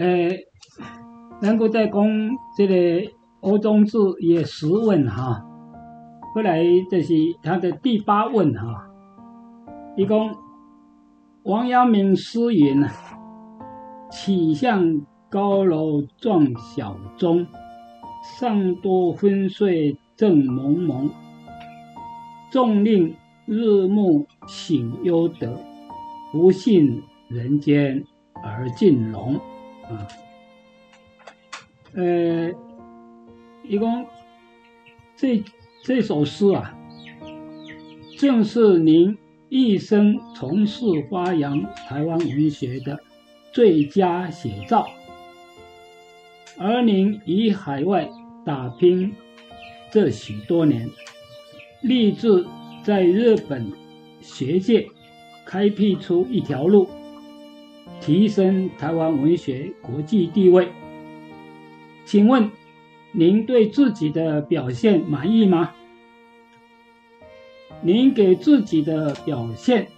诶，咱搁再讲这个欧中志也十问哈，后来这是他的第八问哈，一共王阳明诗云啊，起向高楼撞小钟，上多昏睡正蒙蒙，纵令日暮醒忧得，不信人间而尽龙。啊。呃，一共这这首诗啊，正是您一生从事发扬台湾文学的最佳写照。而您以海外打拼这许多年，立志在日本学界开辟出一条路，提升台湾文学国际地位。请问您对自己的表现满意吗？您给自己的表现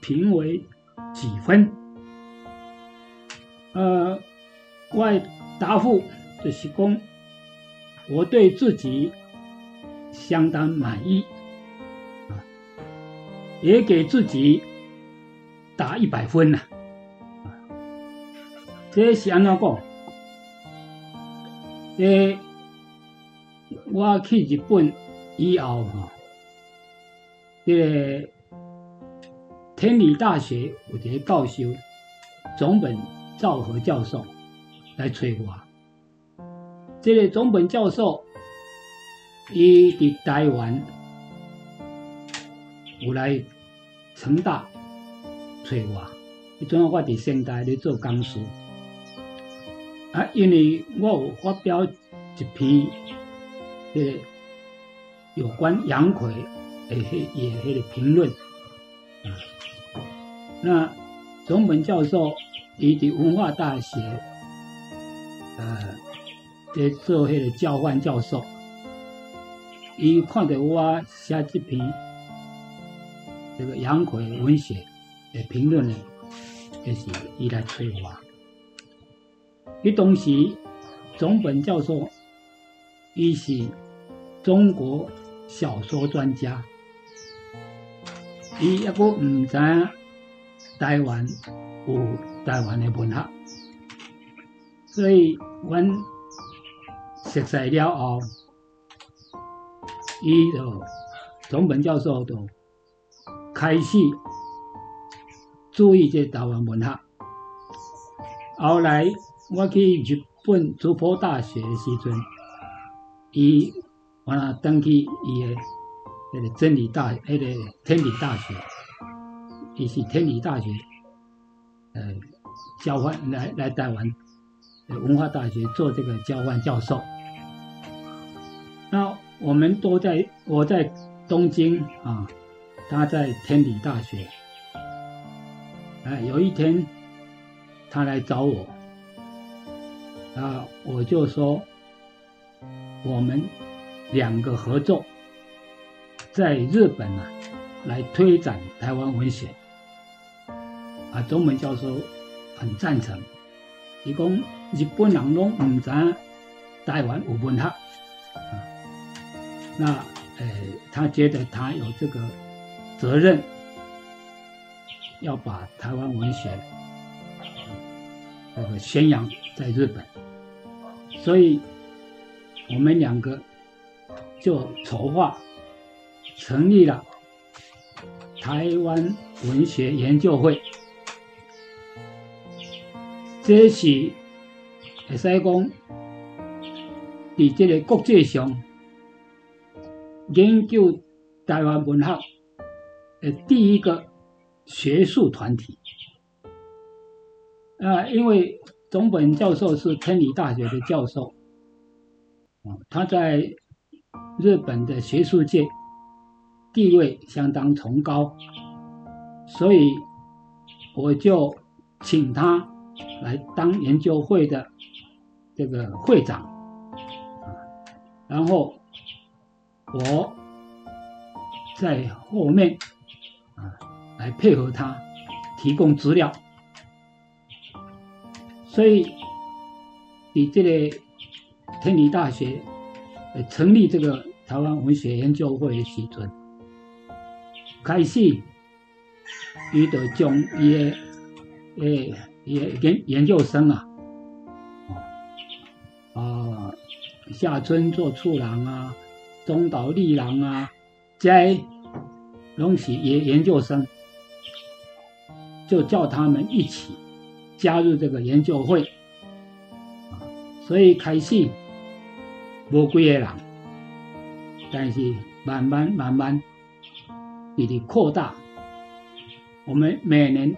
评为几分？呃，我答复就是讲，我对自己相当满意，也给自己打一百分呐，这是安怎讲？诶，我去日本以后哈，这个天理大学有一个教授总本昭和教授来找我。这个总本教授伊伫台湾有来成大找我，迄阵我伫现代咧做讲师。啊，因为我有发表一篇迄个有关杨奎的迄也迄个评论啊，那总本教授伊伫文化大学呃在做迄个交换教授，伊看到我写这篇这个杨奎文学的评论呢，就是伊来催我。伊当时总本教授，伊是中国小说专家，伊抑个毋知影台湾有台湾的文学，所以阮熟悉了后，伊就总本教授就开始注意这台湾文学，后来。我去日本筑波大学的时阵，伊完了登去伊的那个真理大，那个天理大学，伊是天理大学，呃，交换来来台湾文化大学做这个交换教授。那我们都在我在东京啊，他在天理大学。哎，有一天他来找我。啊，我就说，我们两个合作，在日本啊，来推展台湾文学。啊，中文教授很赞成，伊讲日本人拢唔知台湾有文学，啊，那呃，他觉得他有这个责任，要把台湾文学那个宣扬在日本。所以，我们两个就筹划成立了台湾文学研究会。这是会使讲，伫这个国际上研究台湾文学的第一个学术团体。啊，因为。总本教授是天理大学的教授，啊，他在日本的学术界地位相当崇高，所以我就请他来当研究会的这个会长，啊，然后我在后面啊来配合他提供资料。所以，以这个天理大学呃成立这个台湾文学研究会的时阵，开始伊就将伊的诶研研究生啊，啊夏春做处郎啊，中岛立郎啊，在拢是研研究生，就叫他们一起加入这个研究会，所以开始无几个人，但是慢慢慢慢，一直扩大。我们每年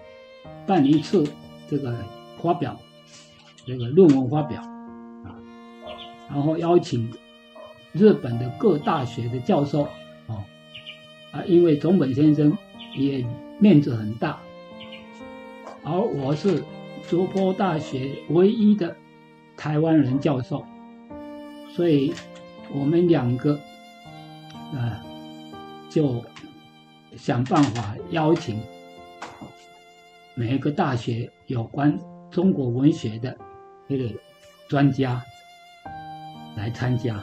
办一次这个发表，这个论文发表，啊，然后邀请日本的各大学的教授。啊，因为总本先生也面子很大，而我是竹坡大学唯一的台湾人教授，所以我们两个啊就想办法邀请每一个大学有关中国文学的这个专家来参加，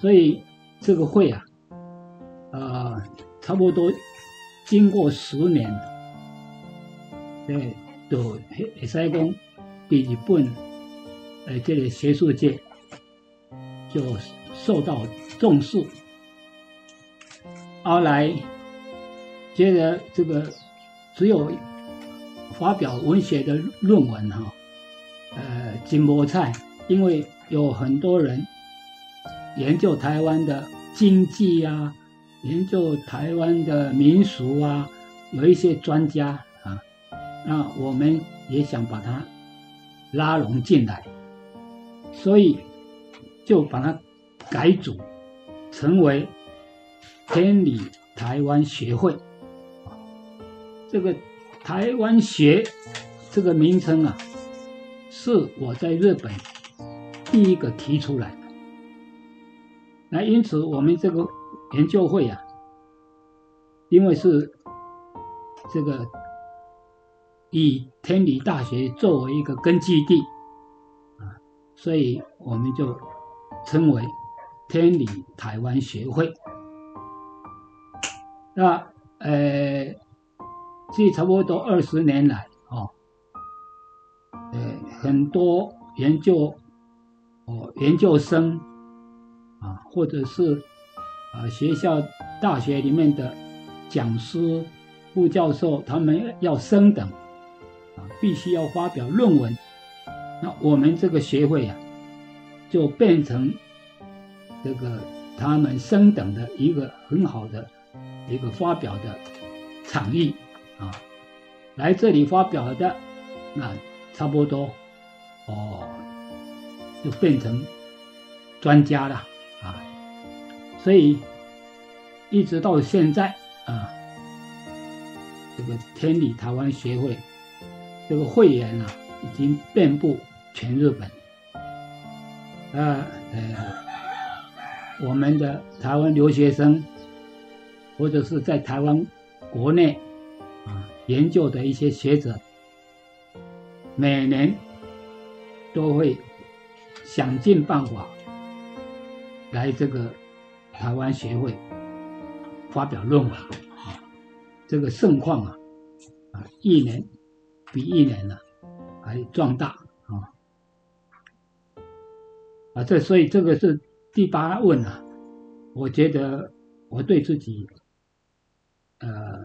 所以这个会啊。呃，差不多经过十年，对，都会使讲，第日本，呃，这个学术界就受到重视。后来觉得这个只有发表文学的论文哈，呃，金波菜，因为有很多人研究台湾的经济啊。研究台湾的民俗啊，有一些专家，那我们也想把它拉拢进来，所以就把它改组成为天理台湾学会。这个台湾学这个名称啊，是我在日本第一个提出来的。那因此我们这个。研究会啊，因为是这个以天理大学作为一个根据地啊，所以我们就称为天理台湾学会。那呃，这差不多二十年来哦，呃，很多研究哦研究生啊，或者是。啊，学校、大学里面的讲师、副教授，他们要升等，啊，必须要发表论文。那我们这个学会啊，就变成这个他们升等的一个很好的一个发表的场域啊。来这里发表的，那差不多哦，就变成专家了啊。所以一直到现在啊，这个天理台湾协会这个会员啊，已经遍布全日本。啊呃，我们的台湾留学生，或者是在台湾国内啊研究的一些学者，每年都会想尽办法来这个。台湾学会发表论文啊，这个盛况啊，啊，一年比一年呢还壮大啊，啊，这所以这个是第八问啊，我觉得我对自己呃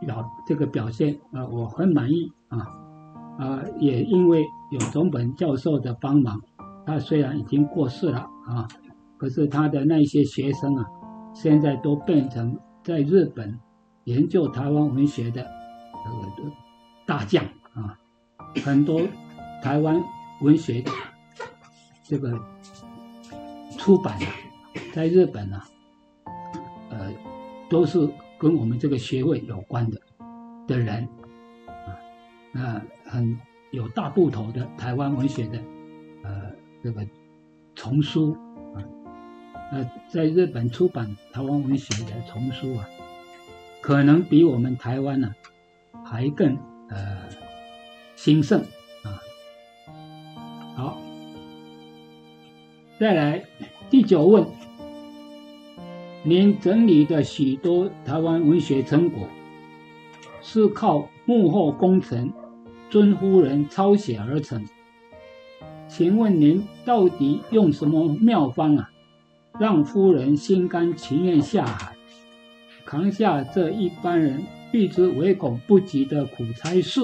表这个表现啊，我很满意啊，啊，也因为有总本教授的帮忙，他虽然已经过世了啊。可是他的那些学生啊，现在都变成在日本研究台湾文学的这个大将啊，很多台湾文学的这个出版啊，在日本啊，呃，都是跟我们这个学位有关的的人啊，那很有大部头的台湾文学的呃这个丛书啊。呃，在日本出版台湾文学的丛书啊，可能比我们台湾呢还更呃兴盛啊好再来第九问您整理的许多台湾文学成果是靠幕后功臣尊夫人抄写而成。请问您到底用什么妙方啊让夫人心甘情愿下海扛下这一班人避之唯恐不及的苦差事？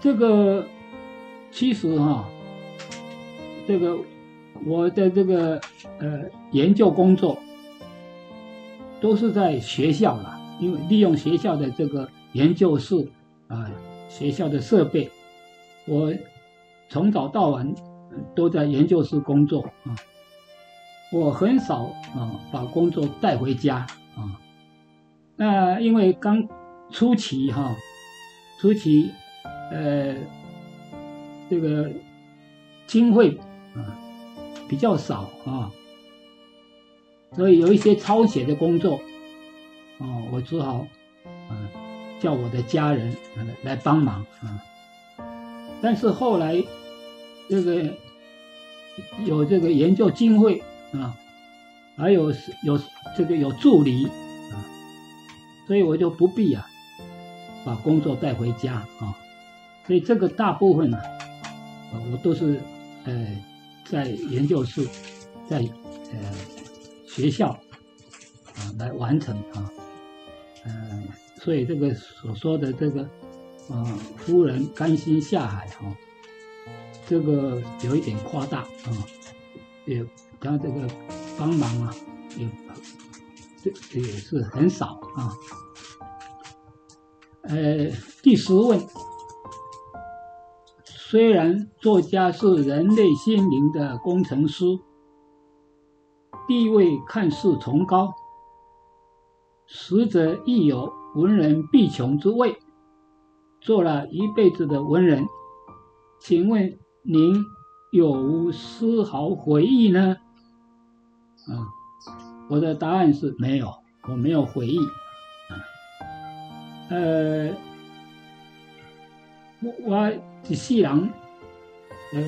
这个其实哈，这个我的这个呃研究工作都是在学校了，因为利用学校的这个研究室啊，学校的设备，我从早到晚都在研究室工作啊，我很少啊把工作带回家啊。那因为刚初期哈，初期。呃，这个经费啊比较少啊，所以有一些抄写的工作，哦，我只好啊叫我的家人来帮忙啊。但是后来这个有这个研究经费啊，还有有这个有助理，所以我就不必啊把工作带回家啊。所以这个大部分呢，我都是呃在研究室，在呃学校啊来完成啊，嗯，所以这个所说的这个啊夫人甘心下海啊，这个有一点夸大啊，也他这个帮忙啊，也这也是很少啊，呃，第十问。虽然作家是人类心灵的工程师，地位看似崇高，实则亦有文人必穷之位，做了一辈子的文人，请问您有无丝毫回忆呢？啊，我的答案是没有，我没有回忆。呃。我我一世人，呃，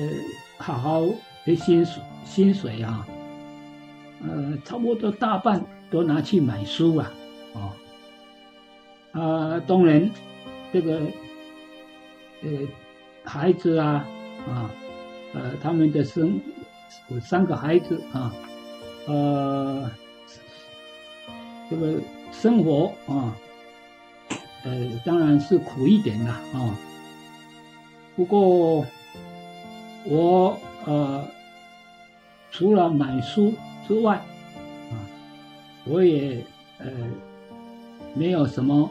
好好的薪水薪水啊，呃，差不多大半都拿去买书啊，哦，啊，当然，这个，呃，孩子啊，啊，呃，他们的生，我三个孩子啊，呃，这个生活啊，呃，当然是苦一点的啊。不过，我呃，除了买书之外，啊，我也呃，没有什么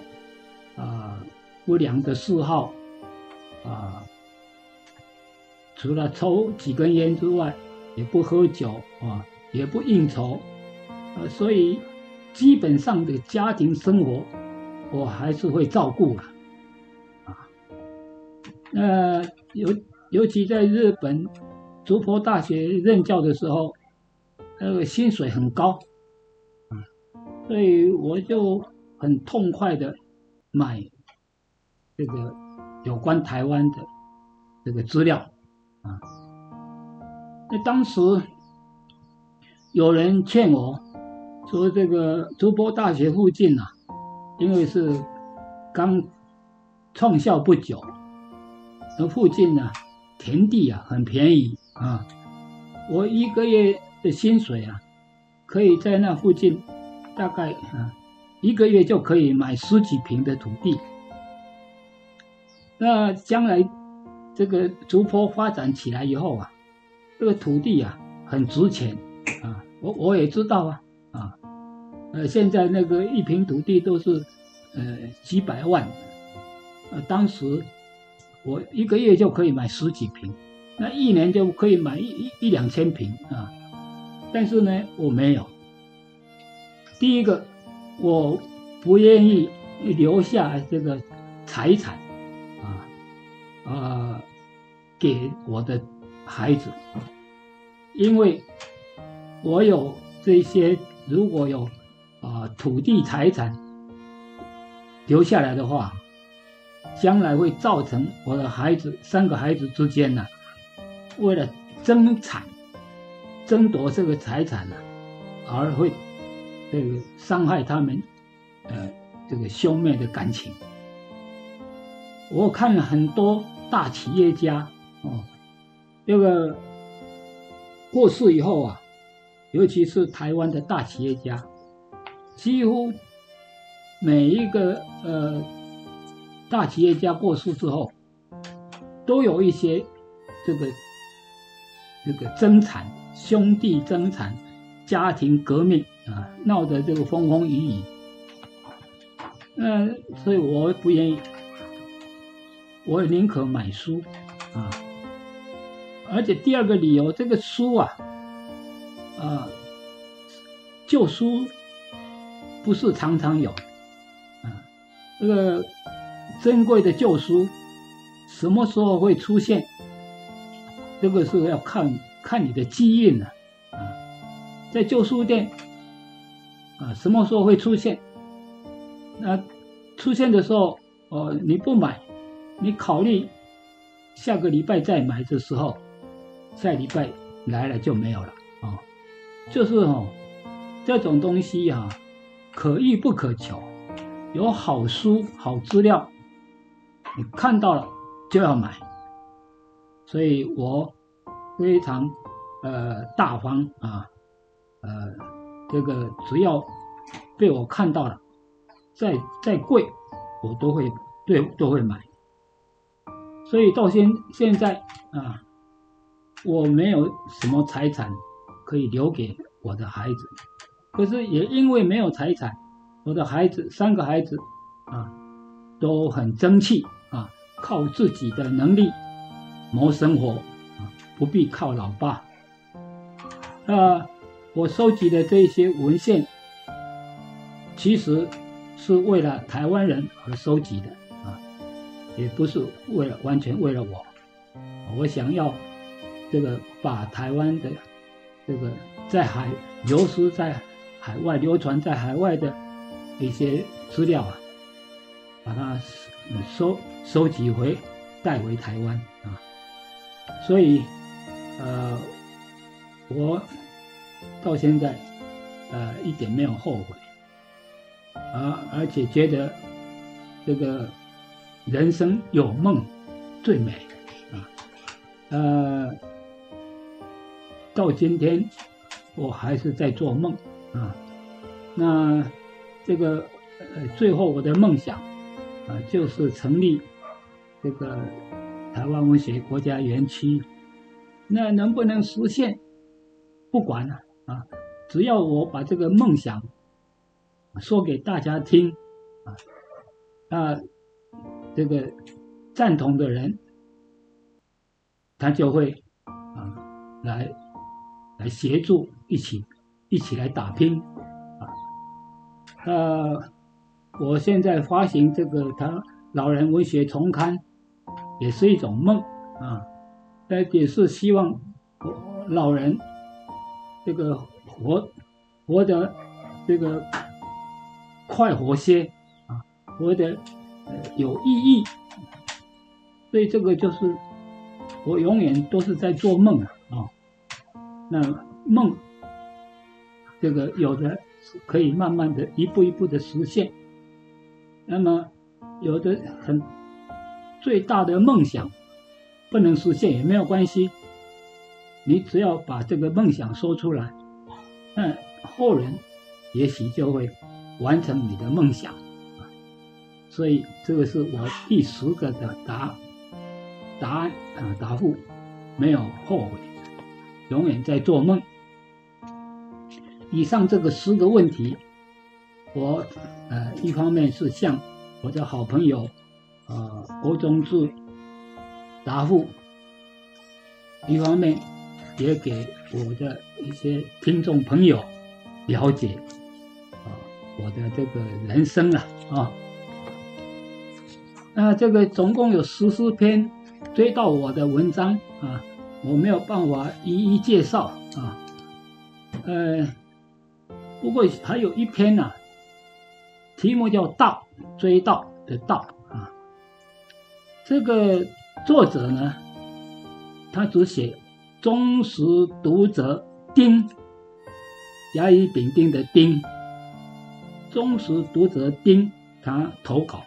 啊不良的嗜好，啊，除了抽几根烟之外，也不喝酒啊，也不应酬，呃，所以基本上的家庭生活，我还是会照顾啊。那尤尤其在日本竹坡大学任教的时候，那个薪水很高，啊，所以我就很痛快的买这个有关台湾的这个资料，啊，那当时有人劝我说，这个竹坡大学附近啊，因为是刚创校不久。那附近呢，田地啊很便宜啊，我一个月的薪水啊，可以在那附近，大概啊一个月就可以买十几平的土地。那将来这个竹坡发展起来以后啊，这个土地啊很值钱啊，我我也知道啊，呃现在那个一平土地都是呃几百万，呃当时。我一个月就可以买十几平，那一年就可以买一一一两千平啊。但是呢，我没有。第一个，我不愿意留下这个财产啊啊给我的孩子，因为我有这些，如果有啊土地财产留下来的话。将来会造成我的孩子三个孩子之间呢，为了争产、争夺这个财产呢，而会这个伤害他们呃这个兄妹的感情。我看了很多大企业家哦，这个过世以后啊，尤其是台湾的大企业家，几乎每一个呃大企业家过世之后，都有一些这个这个争产、兄弟争产、家庭革命啊，闹得这个风风雨雨。嗯，所以我不愿意。我宁可买书，啊，而且第二个理由，这个书啊，啊，旧书不是常常有，啊，这个珍贵的旧书什么时候会出现？这个是要看看你的机运了，啊，在旧书店，啊，什么时候会出现？那出现的时候，哦，你不买。你考虑下个礼拜再买的时候，下礼拜来了就没有了啊！就是哦，这种东西哈，可遇不可求。有好书、好资料，你看到了就要买。所以我非常呃大方啊，呃，这个只要被我看到了，再再贵我都会对都会买。所以到现现在啊，我没有什么财产可以留给我的孩子，可是也因为没有财产，我的孩子三个孩子啊都很争气啊，靠自己的能力谋生活，不必靠老爸。那我收集的这些文献，其实是为了台湾人而收集的啊。也不是为了完全为了我，我想要这个把台湾的这个在海流失在海外流传在海外的一些资料啊，把它收收集回带回台湾啊，所以呃我到现在呃一点没有后悔啊，而且觉得这个。人生有梦最美啊！呃，到今天我还是在做梦啊。那这个呃，最后我的梦想啊，就是成立这个台湾文学国家园区。那能不能实现？不管了啊，只要我把这个梦想说给大家听啊，那。这个赞同的人，他就会啊来来协助，一起一起来打拼啊。呃，我现在发行这个他老人文学重刊，也是一种梦啊，呃，也是希望老人这个活活得这个快活些啊，活得。有意义，所以这个就是我永远都是在做梦啊。那梦，这个有的可以慢慢的一步一步的实现，那么有的很最大的梦想不能实现也没有关系，你只要把这个梦想说出来，那后人也许就会完成你的梦想。所以这个是我第十个的答答案啊答复，没有后悔，永远在做梦。以上这个十个问题，我呃一方面是向我的好朋友啊郭宗志答复，一方面也给我的一些听众朋友了解啊我的这个人生了啊。那这个总共有十四篇追到我的文章啊，我没有办法一一介绍啊。呃，不过还有一篇呢，题目叫《道追道的道》啊。这个作者呢，他只写忠实读者丁，甲乙丙丁的丁，忠实读者丁，他投稿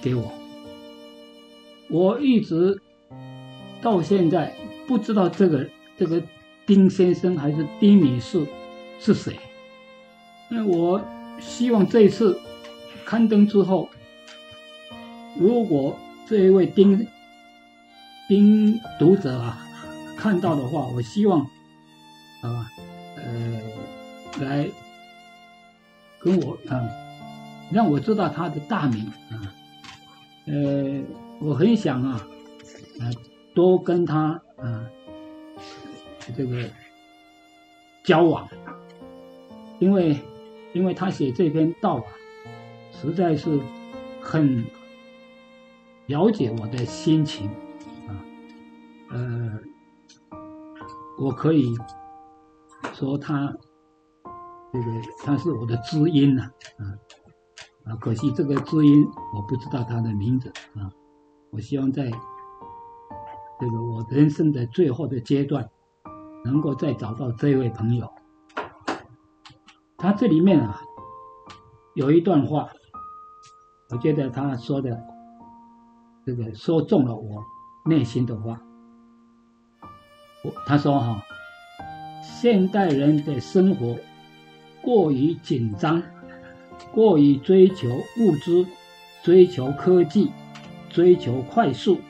给我，我一直到现在不知道这个这个丁先生还是丁女士是谁，那我希望这一次刊登之后，如果这一位丁。丁读者啊，看到的话，我希望啊，呃，来跟我啊，让我知道他的大名啊，呃，我很想啊，啊，多跟他啊，这个交往，因为因为他写这篇道啊，实在是很了解我的心情啊。呃，我可以说他这个他是我的知音呐，啊啊，可惜这个知音我不知道他的名字啊。我希望在这个我人生的最后的阶段，能够再找到这位朋友。他这里面啊有一段话，我觉得他说的这个说中了我内心的话。我他说：“哈，现代人的生活过于紧张，过于追求物质，追求科技，追求快速，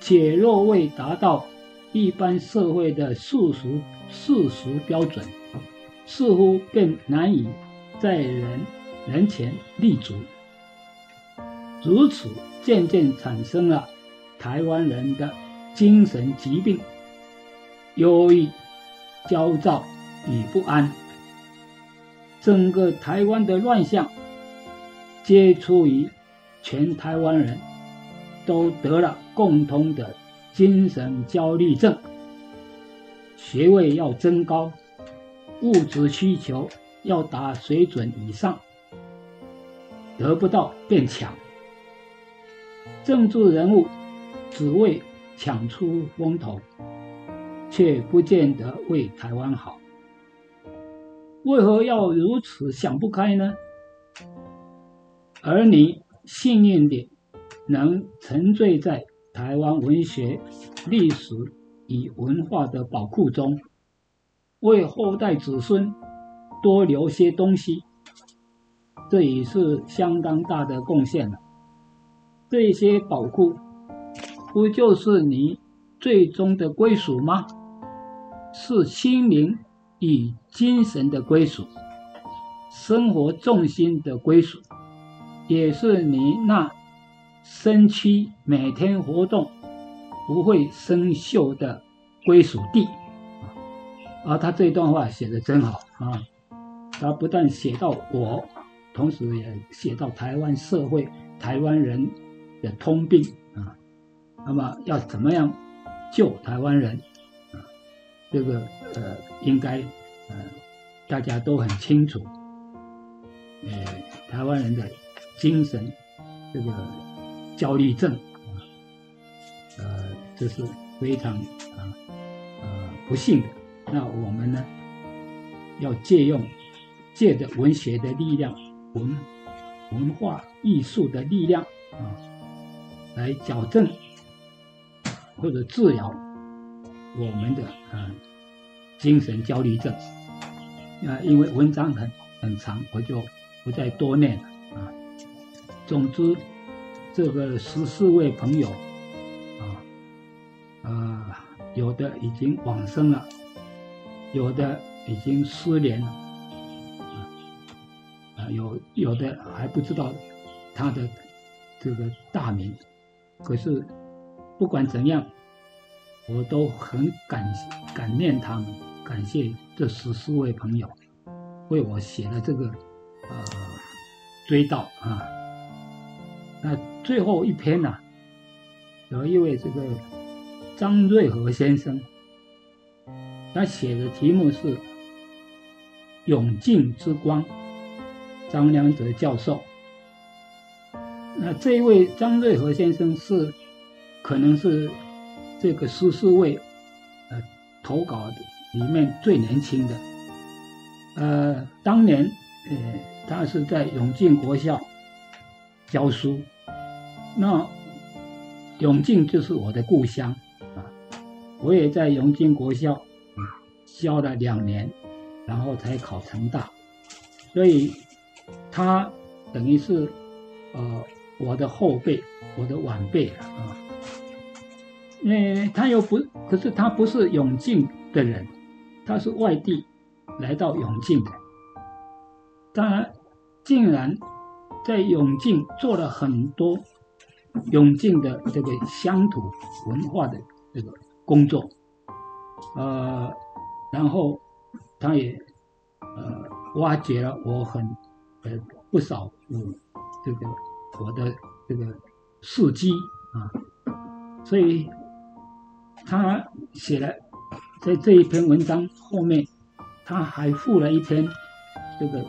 且若未达到一般社会的世俗世俗标准，似乎更难以在人人前立足。如此，渐渐产生了台湾人的。”精神疾病、忧郁、焦躁与不安，整个台湾的乱象，皆出于全台湾人都得了共通的精神焦虑症。学位要增高，物质需求要达水准以上，得不到便抢。政治人物只为。抢出风头，却不见得为台湾好。为何要如此想不开呢？而你幸运地能沉醉在台湾文学、历史与文化的宝库中，为后代子孙多留些东西，这也是相当大的贡献了。这些宝库。不就是你最终的归属吗？是心灵与精神的归属，生活重心的归属，也是你那身躯每天活动不会生锈的归属地。啊，他这一段话写的真好啊！他不但写到我，同时也写到台湾社会、台湾人的通病啊。那么要怎么样救台湾人啊？这个呃，应该呃，大家都很清楚。呃，台湾人的精神这个焦虑症啊，呃，这是非常啊呃不幸的。那我们呢，要借用借着文学的力量、文文化艺术的力量啊，来矫正。或者治疗我们的啊精神焦虑症啊，因为文章很很长，我就不再多念了啊。总之，这个十四位朋友啊啊，有的已经往生了，有的已经失联了啊，有有的还不知道他的这个大名，可是。不管怎样，我都很感感念他们，感谢这十四位朋友为我写了这个呃追悼啊。那最后一篇呢，有一位这个张瑞和先生，他写的题目是《永静之光》，张良泽教授。那这一位张瑞和先生是。可能是这个十四位呃投稿里面最年轻的。呃，当年呃他是在永靖国校教书，那永靖就是我的故乡啊，我也在永靖国校教了两年，然后才考成大，所以他等于是呃我的后辈，我的晚辈啊。那他又不，可是他不是永靖的人，他是外地来到永靖的。当然，竟然在永靖做了很多永靖的这个乡土文化的这个工作，呃，然后他也呃挖掘了我很呃不少嗯这个我的这个事迹啊，所以。他写了在这一篇文章后面，他还附了一篇这个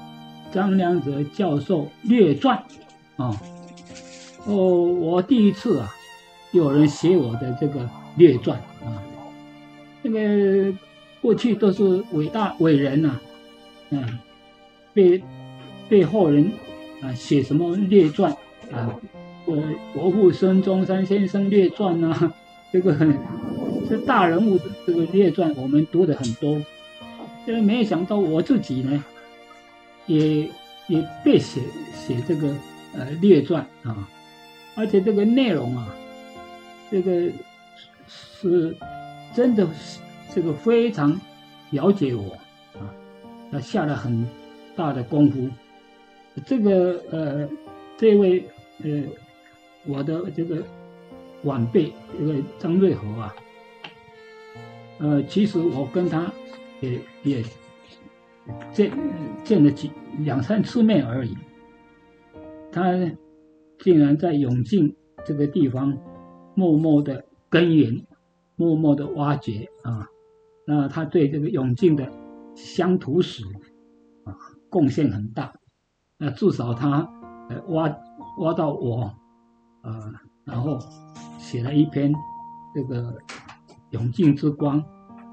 张良泽教授略传啊。哦，我第一次啊，有人写我的这个略传啊。那个过去都是伟大伟人呐，嗯，被被后人啊写什么列传啊，呃，国父孙中山先生列传呐，这个。这大人物的这个列传，我们读的很多，这个没有想到我自己呢，也也被写写这个呃列传啊，而且这个内容啊，这个是真的是这个非常了解我啊，他下了很大的功夫，这个呃这位呃我的这个晚辈这个张瑞和啊。呃，其实我跟他也也见见了几两三次面而已。他竟然在永靖这个地方默默的耕耘，默默的挖掘啊。那他对这个永靖的乡土史啊贡献很大。那至少他呃挖挖到我呃，然后写了一篇这个。永靖之光，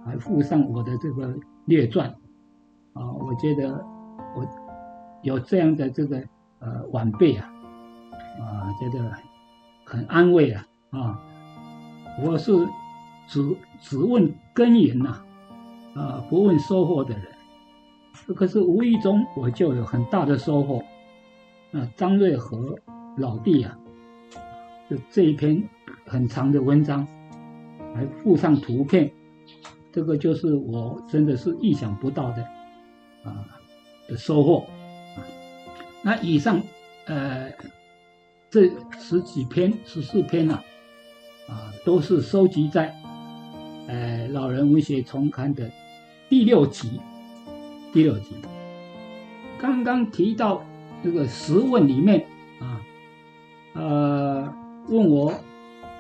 还附上我的这个列传，啊，我觉得我有这样的这个呃晚辈啊，啊，觉得很安慰啊，啊，我是只只问耕耘呐，啊，不问收获的人，可是无意中我就有很大的收获，啊，张瑞和老弟啊，就这一篇很长的文章。还附上图片，这个就是我真的是意想不到的啊的收获。那以上呃这十几篇十四篇呢啊都是收集在呃老人文学丛刊的第六集第六集。刚刚提到这个十问里面啊呃问我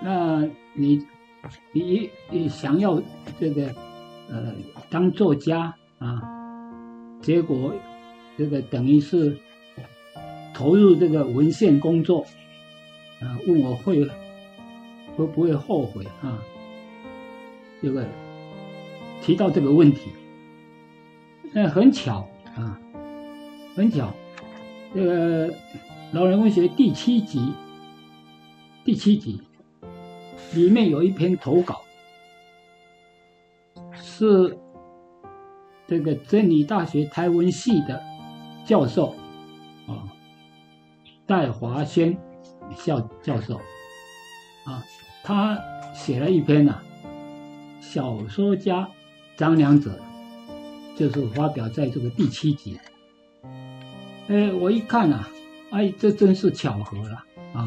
那你。你你想要这个呃当作家啊，结果这个等于是投入这个文献工作啊，问我会会不会后悔啊？这个提到这个问题，那很巧啊，很巧，这个老人文学第七集，第七集。里面有一篇投稿，是这个真理大学台文系的教授啊，戴华轩校教授啊，他写了一篇呐，小说家张良者，就是发表在这个第七集。哎，我一看啊，哎，这真是巧合了啊，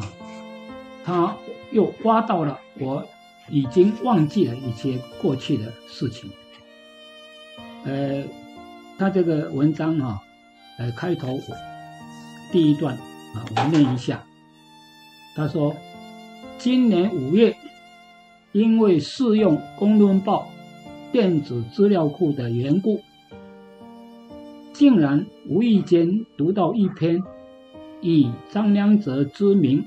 他。又挖到了我已经忘记了一些过去的事情。呃，他这个文章啊，呃，开头第一段啊，我念一下。他说：“今年五月，因为试用《公论报》电子资料库的缘故，竟然无意间读到一篇以张良哲之名。”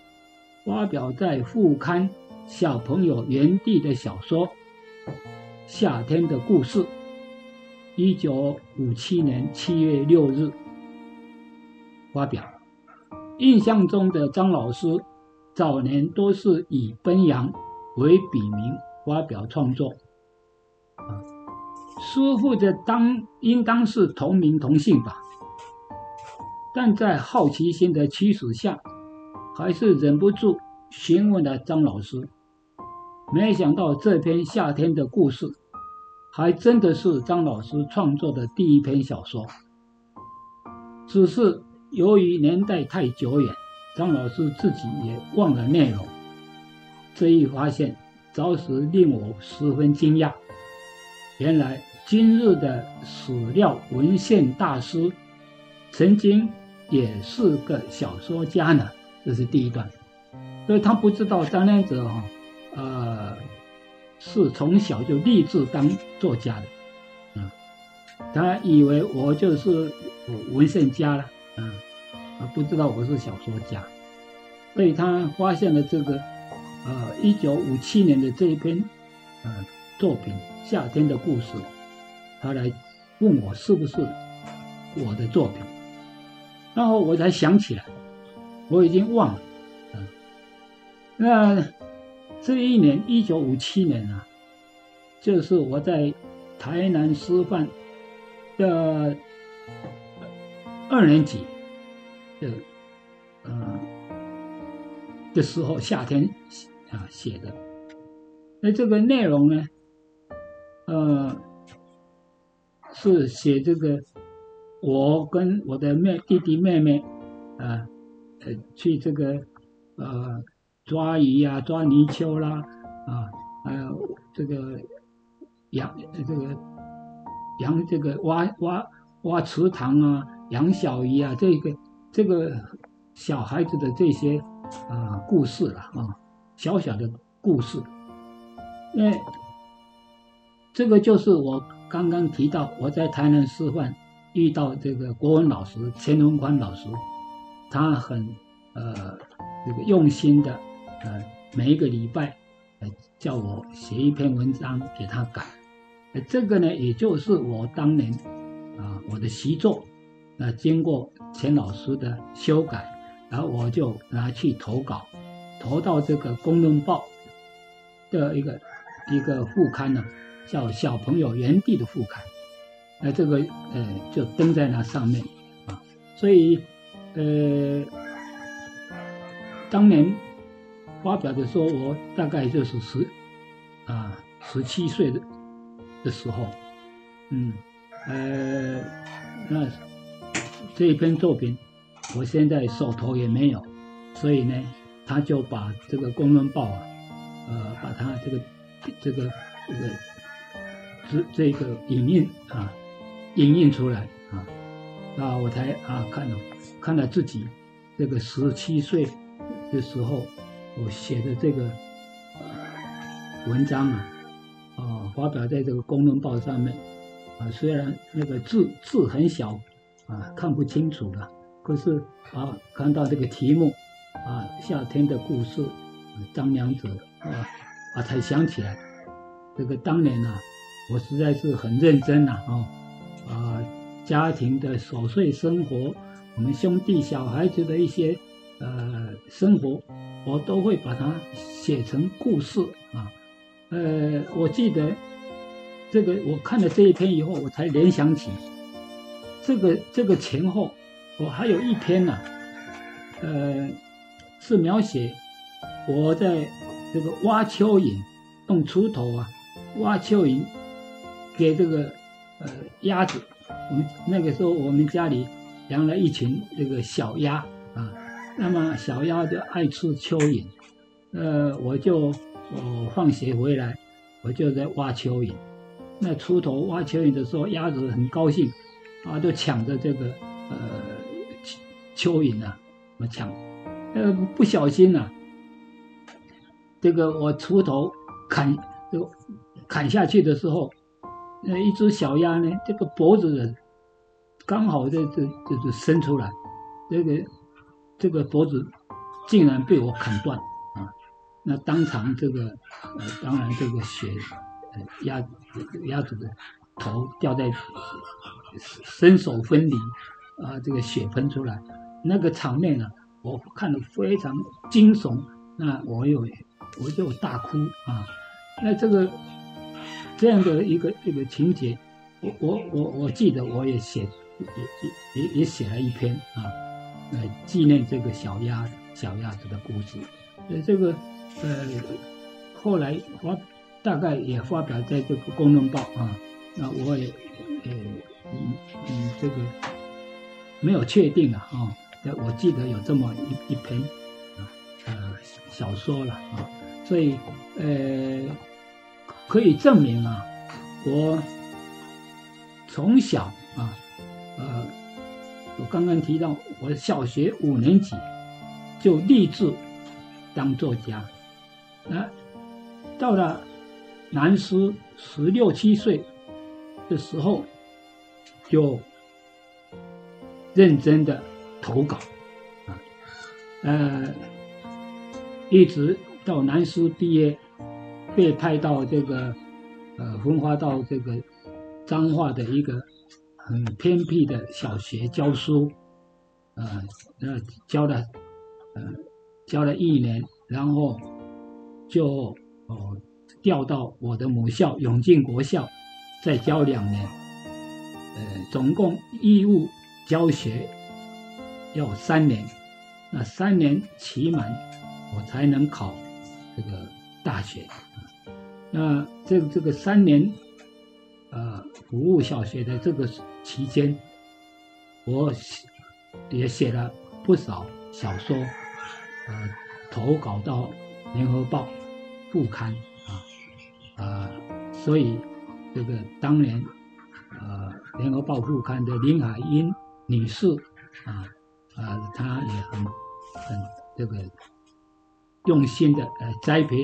发表在副刊小朋友园地的小说《夏天的故事》，一九五七年七月六日发表。印象中的张老师，早年都是以奔扬为笔名发表创作，啊，师傅的当应当是同名同姓吧？但在好奇心的驱使下，还是忍不住询问了张老师。没想到这篇夏天的故事，还真的是张老师创作的第一篇小说，只是。由于年代太久远，张老师自己也忘了内容。这一发现着实令我十分惊讶。原来今日的史料文献大师，曾经也是个小说家呢。这是第一段，所以他不知道张良泽哈，呃，是从小就立志当作家的，嗯，他以为我就是文献家了。啊，不知道我是小说家，所以他发现了这个，呃，一九五七年的这一篇，呃，作品《夏天的故事》，他来问我是不是我的作品，然后我才想起来，我已经忘了，那这一年一九五七年啊，就是我在台南师范的。二年级的，嗯，的时候，夏天啊写的。那这个内容呢，呃，是写这个我跟我的妹弟弟妹妹啊，呃，去这个呃抓鱼呀、抓泥鳅啦啊，还有这个养这个养这个挖挖挖池塘啊。养小鱼啊，这个这个小孩子的这些啊故事了啊，小小的故事，那这个就是我刚刚提到我在台南师范遇到这个国文老师钱文宽老师，他很呃这个用心的呃每一个礼拜呃叫我写一篇文章给他改，呃这个呢也就是我当年啊我的习作。那经过钱老师的修改，然后我就拿去投稿，投到这个《公论报》的一个一个副刊呢，叫《小朋友园地》的副刊，那这个呃就登在那上面啊，所以呃当年发表的时候，我大概就是十啊十七岁的的时候，嗯呃那。这一篇作品，我现在手头也没有，所以呢，他就把这个《公论报》啊，呃，把它这个这个这个这这个影印啊，影印出来啊，啊，我才啊看了看了自己这个十七岁的时候我写的这个文章啊，啊，发表在这个《公论报》上面啊，虽然那个字字很小。啊，看不清楚了。可是啊，看到这个题目啊，夏天的故事，张良子啊，啊，才想起来，这个当年呢，我实在是很认真呐，哦，啊，家庭的琐碎生活，我们兄弟小孩子的一些呃生活，我都会把它写成故事啊。呃，我记得这个，我看了这一篇以后，我才联想起。这个这个前后，我还有一篇呢，呃，是描写我在这个挖蚯蚓，用锄头啊挖蚯蚓，给这个呃鸭子。我们那个时候我们家里养了一群这个小鸭啊，那么小鸭就爱吃蚯蚓，呃，我就我放学回来，我就在挖蚯蚓。那锄头挖蚯蚓的时候，鸭子很高兴。啊，就抢着这个呃蚯蚓啊，我抢，呃不小心呐，这个我锄头砍砍下去的时候，那一只小鸭呢，这个脖子刚好这这就伸出来，这个这个脖子竟然被我砍断啊！那当场这个呃，当然这个血呃鸭鸭子的头掉在身手分离啊，这个血喷出来，那个场面呢，我看了非常惊悚，那我有我就大哭啊，那这个这样的一个一个情节，我我我我记得我也写也也也写了一篇啊，呃纪念这个小鸭小鸭子的故事，所以这个呃后来发大概也发表在这个《公论报》啊，那我也呃嗯嗯这个没有确定啊啊，我记得有这么一一篇啊小说了啊，所以呃可以证明啊，我从小啊。呃，我刚刚提到，我小学五年级就立志当作家，啊，到了南师十六七岁的时候，就认真的投稿，啊，呃，一直到南师毕业，被派到这个呃分发到这个彰化的一个。很偏僻的小学教书，呃，那教了，呃，教了一年，然后就哦调到我的母校永靖国校，再教两年，呃，总共义务教学要三年，那三年期满，我才能考这个大学，那这这个三年。呃，服务小学的这个期间，我也写了不少小说，呃，投稿到《联合报》副刊啊，啊，所以这个当年呃，《联合报》副刊的林海音女士啊，啊，他也很很这个用心的呃栽培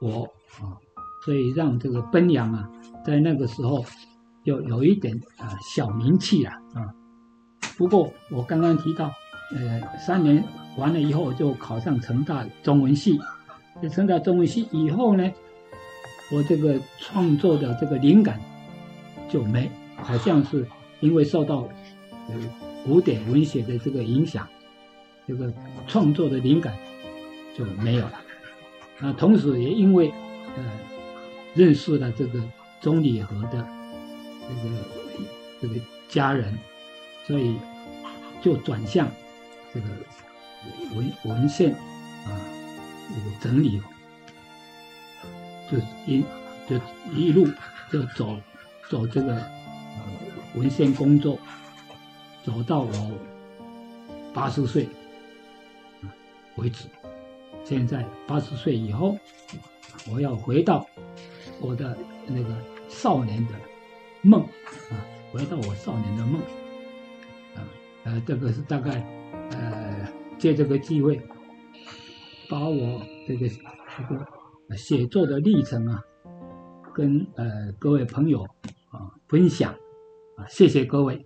我啊。所以让这个奔扬啊，在那个时候就有一点啊小名气了啊。不过我刚刚提到，呃，三年完了以后就考上成大中文系。成大中文系以后呢，我这个创作的这个灵感就没，好像是因为受到呃古典文学的这个影响，这个创作的灵感就没有了。啊，同时也因为呃。认识了这个钟理和的这个这个家人，所以就转向这个文文献啊，这个整理，就一就一路就走走这个呃文献工作，走到我八十岁为止。现在八十岁以后，我要回到。我的那个少年的梦啊，回到我少年的梦啊，呃，这个是大概呃借这个机会，把我这个这个写作的历程啊，跟呃各位朋友啊分享啊，谢谢各位。